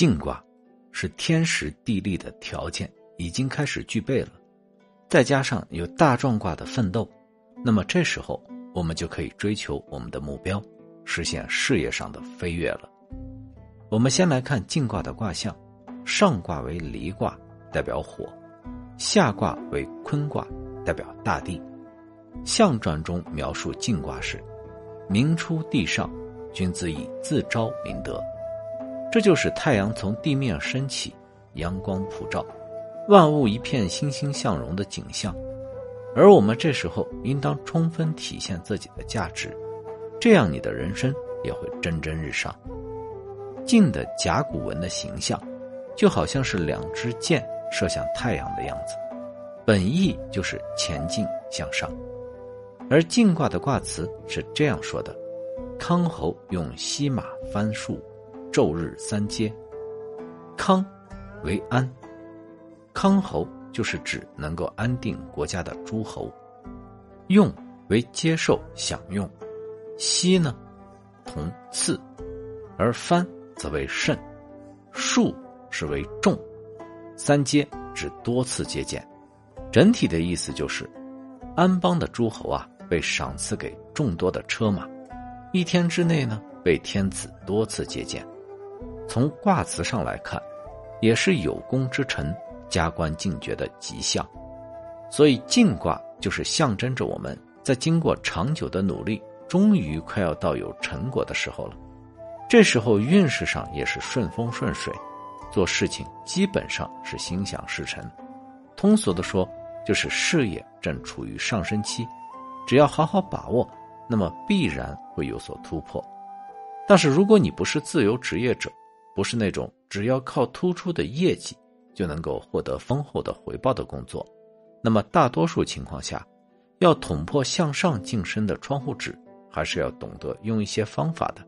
静卦是天时地利的条件已经开始具备了，再加上有大壮卦的奋斗，那么这时候我们就可以追求我们的目标，实现事业上的飞跃了。我们先来看静卦的卦象，上卦为离卦，代表火；下卦为坤卦，代表大地。象传中描述静卦是，明出地上，君子以自昭明德。这就是太阳从地面升起，阳光普照，万物一片欣欣向荣的景象。而我们这时候应当充分体现自己的价值，这样你的人生也会蒸蒸日上。静的甲骨文的形象，就好像是两支箭射向太阳的样子，本意就是前进向上。而静卦的卦辞是这样说的：“康侯用西马翻树。”昼日三阶，康为安，康侯就是指能够安定国家的诸侯。用为接受享用，息呢同次，而藩则为盛，数是为重，三阶指多次接见。整体的意思就是，安邦的诸侯啊，被赏赐给众多的车马，一天之内呢，被天子多次接见。从卦辞上来看，也是有功之臣、加官进爵的吉象，所以进卦就是象征着我们在经过长久的努力，终于快要到有成果的时候了。这时候运势上也是顺风顺水，做事情基本上是心想事成。通俗的说，就是事业正处于上升期，只要好好把握，那么必然会有所突破。但是如果你不是自由职业者，不是那种只要靠突出的业绩就能够获得丰厚的回报的工作，那么大多数情况下，要捅破向上晋升的窗户纸，还是要懂得用一些方法的。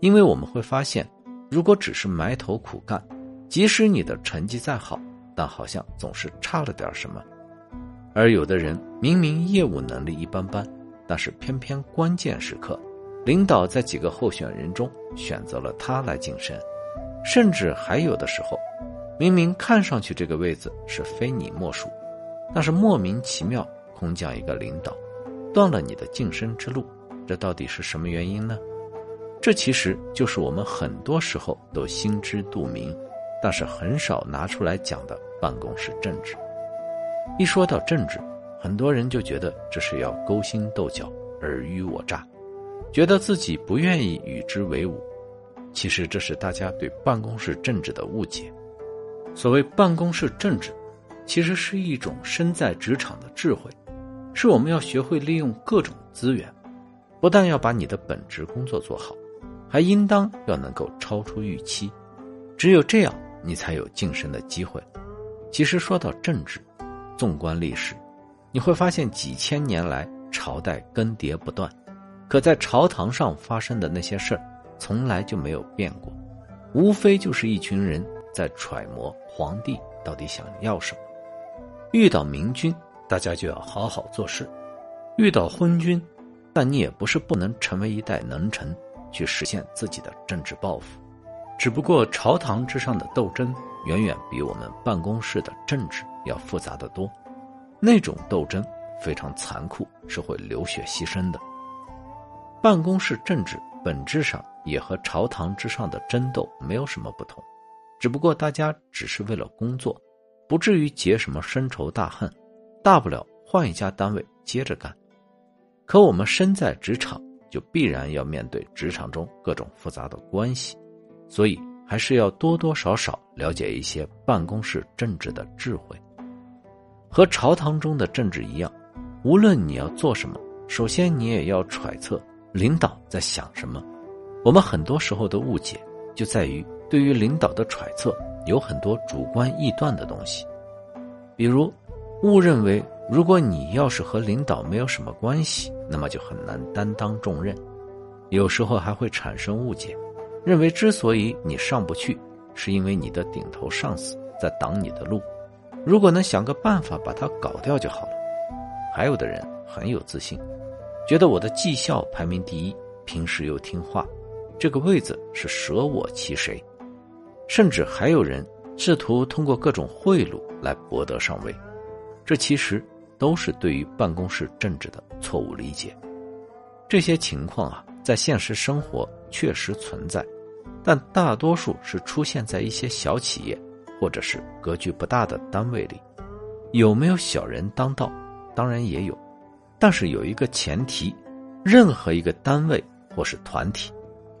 因为我们会发现，如果只是埋头苦干，即使你的成绩再好，但好像总是差了点什么。而有的人明明业务能力一般般，但是偏偏关键时刻，领导在几个候选人中选择了他来晋升。甚至还有的时候，明明看上去这个位子是非你莫属，但是莫名其妙空降一个领导，断了你的晋升之路，这到底是什么原因呢？这其实就是我们很多时候都心知肚明，但是很少拿出来讲的办公室政治。一说到政治，很多人就觉得这是要勾心斗角、尔虞我诈，觉得自己不愿意与之为伍。其实这是大家对办公室政治的误解。所谓办公室政治，其实是一种身在职场的智慧，是我们要学会利用各种资源，不但要把你的本职工作做好，还应当要能够超出预期。只有这样，你才有晋升的机会。其实说到政治，纵观历史，你会发现几千年来朝代更迭不断，可在朝堂上发生的那些事儿。从来就没有变过，无非就是一群人在揣摩皇帝到底想要什么。遇到明君，大家就要好好做事；遇到昏君，但你也不是不能成为一代能臣，去实现自己的政治抱负。只不过朝堂之上的斗争，远远比我们办公室的政治要复杂的多。那种斗争非常残酷，是会流血牺牲的。办公室政治本质上。也和朝堂之上的争斗没有什么不同，只不过大家只是为了工作，不至于结什么深仇大恨，大不了换一家单位接着干。可我们身在职场，就必然要面对职场中各种复杂的关系，所以还是要多多少少了解一些办公室政治的智慧。和朝堂中的政治一样，无论你要做什么，首先你也要揣测领导在想什么。我们很多时候的误解，就在于对于领导的揣测有很多主观臆断的东西，比如误认为如果你要是和领导没有什么关系，那么就很难担当重任；有时候还会产生误解，认为之所以你上不去，是因为你的顶头上司在挡你的路，如果能想个办法把他搞掉就好了。还有的人很有自信，觉得我的绩效排名第一，平时又听话。这个位子是舍我其谁？甚至还有人试图通过各种贿赂来博得上位。这其实都是对于办公室政治的错误理解。这些情况啊，在现实生活确实存在，但大多数是出现在一些小企业或者是格局不大的单位里。有没有小人当道？当然也有，但是有一个前提：任何一个单位或是团体，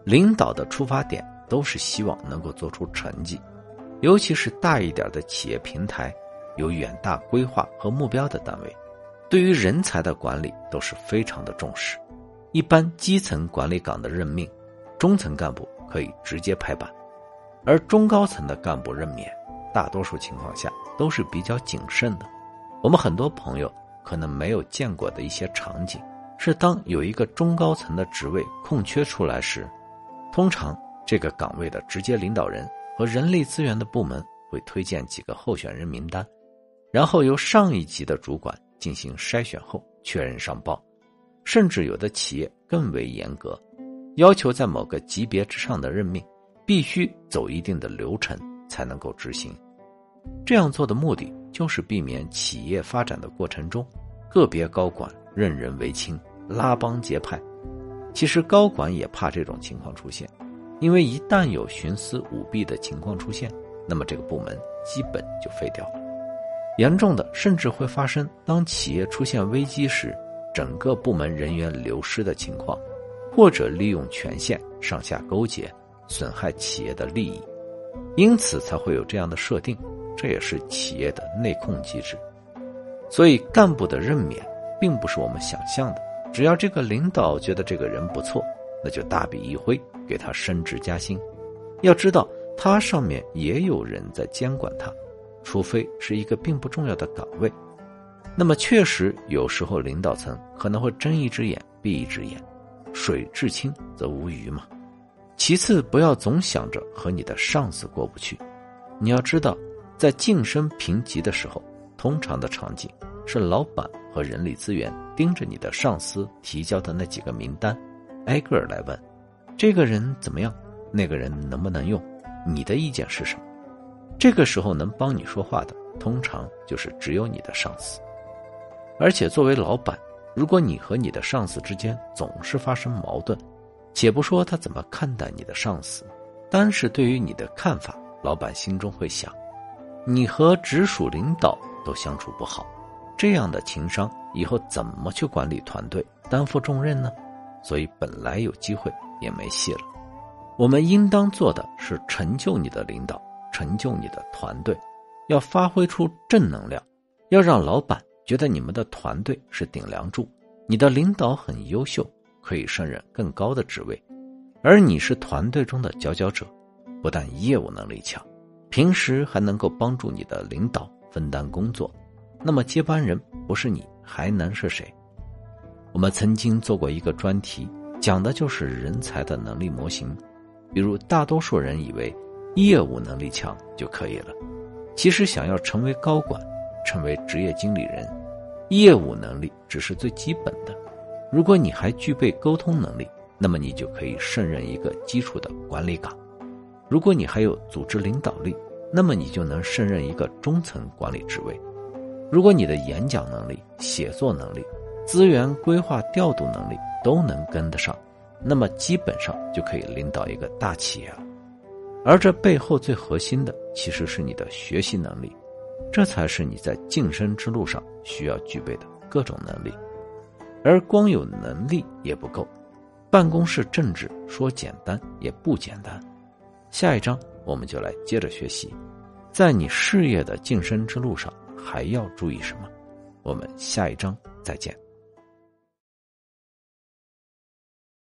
领导的出发点都是希望能够做出成绩，尤其是大一点的企业平台。有远大规划和目标的单位，对于人才的管理都是非常的重视。一般基层管理岗的任命，中层干部可以直接拍板，而中高层的干部任免，大多数情况下都是比较谨慎的。我们很多朋友可能没有见过的一些场景，是当有一个中高层的职位空缺出来时，通常这个岗位的直接领导人和人力资源的部门会推荐几个候选人名单。然后由上一级的主管进行筛选后确认上报，甚至有的企业更为严格，要求在某个级别之上的任命必须走一定的流程才能够执行。这样做的目的就是避免企业发展的过程中，个别高管任人唯亲、拉帮结派。其实高管也怕这种情况出现，因为一旦有徇私舞弊的情况出现，那么这个部门基本就废掉了。严重的甚至会发生，当企业出现危机时，整个部门人员流失的情况，或者利用权限上下勾结，损害企业的利益，因此才会有这样的设定，这也是企业的内控机制。所以，干部的任免并不是我们想象的，只要这个领导觉得这个人不错，那就大笔一挥给他升职加薪。要知道，他上面也有人在监管他。除非是一个并不重要的岗位，那么确实有时候领导层可能会睁一只眼闭一只眼，水至清则无鱼嘛。其次，不要总想着和你的上司过不去，你要知道，在晋升评级的时候，通常的场景是老板和人力资源盯着你的上司提交的那几个名单，挨个来问，这个人怎么样，那个人能不能用，你的意见是什么？这个时候能帮你说话的，通常就是只有你的上司。而且作为老板，如果你和你的上司之间总是发生矛盾，且不说他怎么看待你的上司，单是对于你的看法，老板心中会想：你和直属领导都相处不好，这样的情商以后怎么去管理团队、担负重任呢？所以本来有机会也没戏了。我们应当做的是成就你的领导。成就你的团队，要发挥出正能量，要让老板觉得你们的团队是顶梁柱，你的领导很优秀，可以胜任更高的职位，而你是团队中的佼佼者，不但业务能力强，平时还能够帮助你的领导分担工作，那么接班人不是你还能是谁？我们曾经做过一个专题，讲的就是人才的能力模型，比如大多数人以为。业务能力强就可以了。其实，想要成为高管、成为职业经理人，业务能力只是最基本的。如果你还具备沟通能力，那么你就可以胜任一个基础的管理岗；如果你还有组织领导力，那么你就能胜任一个中层管理职位；如果你的演讲能力、写作能力、资源规划调度能力都能跟得上，那么基本上就可以领导一个大企业了。而这背后最核心的，其实是你的学习能力，这才是你在晋升之路上需要具备的各种能力。而光有能力也不够，办公室政治说简单也不简单。下一章我们就来接着学习，在你事业的晋升之路上还要注意什么？我们下一章再见。